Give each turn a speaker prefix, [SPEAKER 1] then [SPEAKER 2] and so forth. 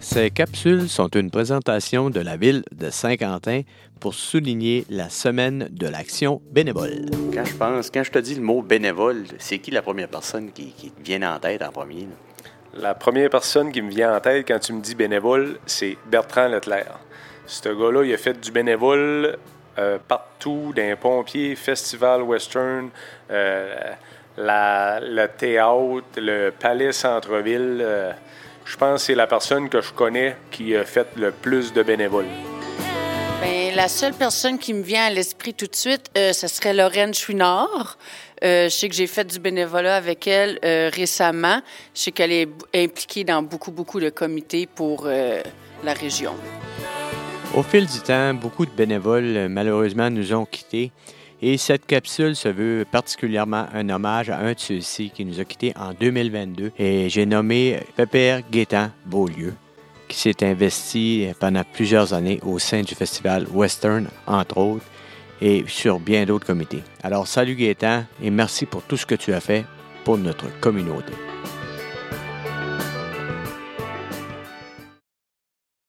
[SPEAKER 1] Ces capsules sont une présentation de la ville de Saint-Quentin pour souligner la semaine de l'action bénévole.
[SPEAKER 2] Quand je pense, quand je te dis le mot bénévole, c'est qui la première personne qui, qui te vient en tête en premier? là?
[SPEAKER 3] La première personne qui me vient en tête quand tu me dis bénévole, c'est Bertrand Leclerc. Ce gars-là, il a fait du bénévole euh, partout, d'un pompier, festival western, euh, la- le théâtre, le palais centre-ville. euh, je pense que c'est la personne que je connais qui a fait le plus de bénévoles.
[SPEAKER 4] Ben, la seule personne qui me vient à l'esprit tout de suite, euh, ce serait Lorraine Chouinard. Euh, je sais que j'ai fait du bénévolat avec elle euh, récemment. Je sais qu'elle est impliquée dans beaucoup, beaucoup de comités pour euh, la région.
[SPEAKER 1] Au fil du temps, beaucoup de bénévoles malheureusement nous ont quittés et cette capsule se veut particulièrement un hommage à un de ceux-ci qui nous a quittés en 2022 et j'ai nommé Pépère Guétan Beaulieu qui s'est investi pendant plusieurs années au sein du festival Western entre autres et sur bien d'autres comités. Alors salut Gaétan et merci pour tout ce que tu as fait pour notre communauté.